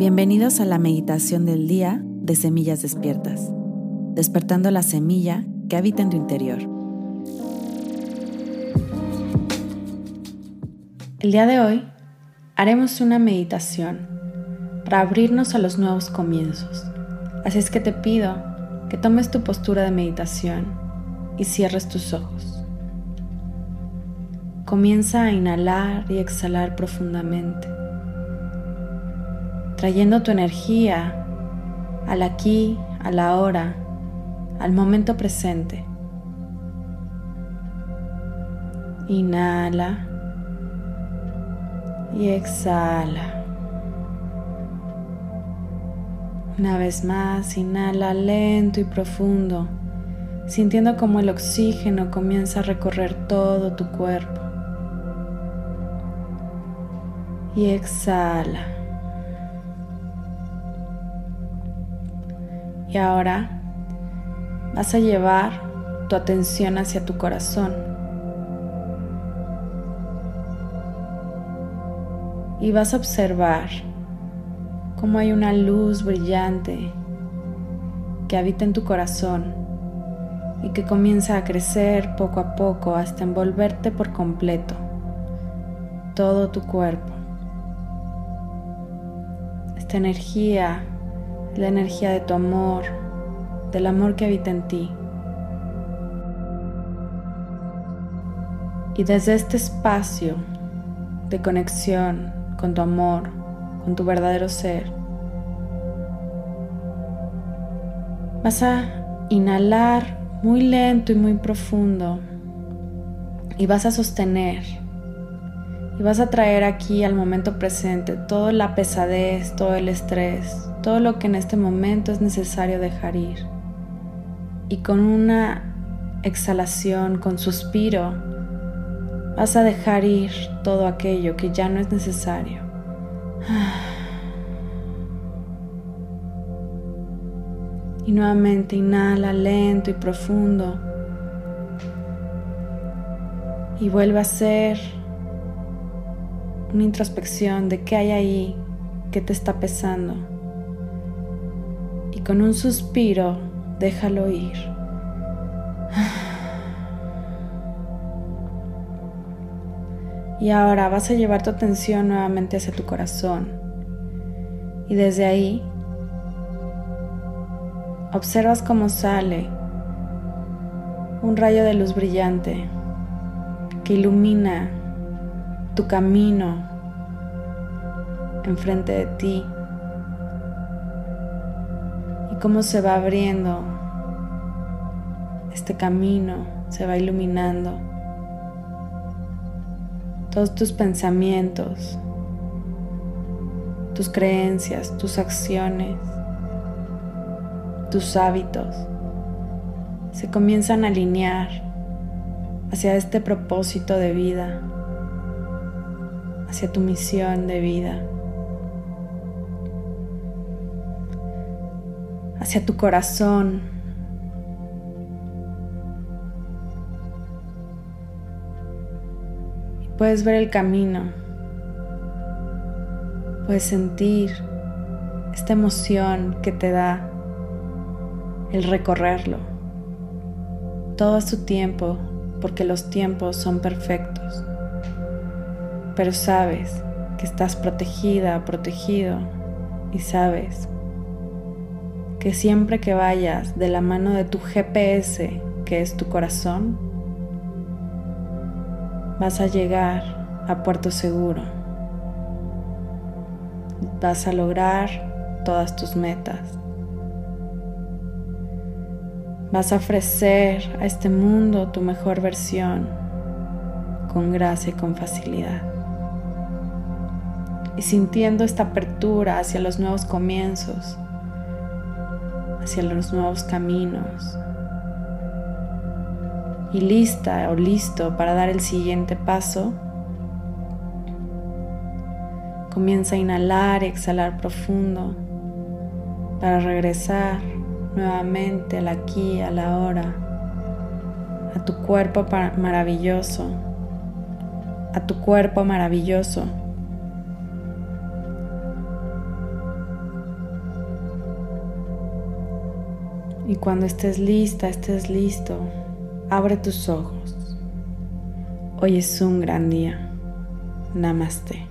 Bienvenidos a la meditación del día de Semillas Despiertas, despertando la semilla que habita en tu interior. El día de hoy haremos una meditación para abrirnos a los nuevos comienzos. Así es que te pido que tomes tu postura de meditación y cierres tus ojos. Comienza a inhalar y exhalar profundamente trayendo tu energía al aquí, a la hora, al momento presente. Inhala y exhala. Una vez más, inhala lento y profundo, sintiendo como el oxígeno comienza a recorrer todo tu cuerpo. Y exhala. Y ahora vas a llevar tu atención hacia tu corazón. Y vas a observar cómo hay una luz brillante que habita en tu corazón y que comienza a crecer poco a poco hasta envolverte por completo, todo tu cuerpo. Esta energía la energía de tu amor, del amor que habita en ti. Y desde este espacio de conexión con tu amor, con tu verdadero ser, vas a inhalar muy lento y muy profundo y vas a sostener y vas a traer aquí al momento presente toda la pesadez, todo el estrés, todo lo que en este momento es necesario dejar ir. Y con una exhalación, con suspiro, vas a dejar ir todo aquello que ya no es necesario. Y nuevamente inhala lento y profundo. Y vuelve a hacer una introspección de qué hay ahí que te está pesando y con un suspiro déjalo ir. Y ahora vas a llevar tu atención nuevamente hacia tu corazón. Y desde ahí observas cómo sale un rayo de luz brillante que ilumina tu camino enfrente de ti cómo se va abriendo este camino, se va iluminando. Todos tus pensamientos, tus creencias, tus acciones, tus hábitos se comienzan a alinear hacia este propósito de vida, hacia tu misión de vida. hacia tu corazón. Y puedes ver el camino. Puedes sentir esta emoción que te da el recorrerlo. Todo a su tiempo, porque los tiempos son perfectos. Pero sabes que estás protegida, protegido y sabes que siempre que vayas de la mano de tu GPS, que es tu corazón, vas a llegar a puerto seguro. Vas a lograr todas tus metas. Vas a ofrecer a este mundo tu mejor versión con gracia y con facilidad. Y sintiendo esta apertura hacia los nuevos comienzos, hacia los nuevos caminos. Y lista o listo para dar el siguiente paso, comienza a inhalar y exhalar profundo para regresar nuevamente al aquí, a la hora, a tu cuerpo maravilloso, a tu cuerpo maravilloso Y cuando estés lista, estés listo, abre tus ojos. Hoy es un gran día. Namaste.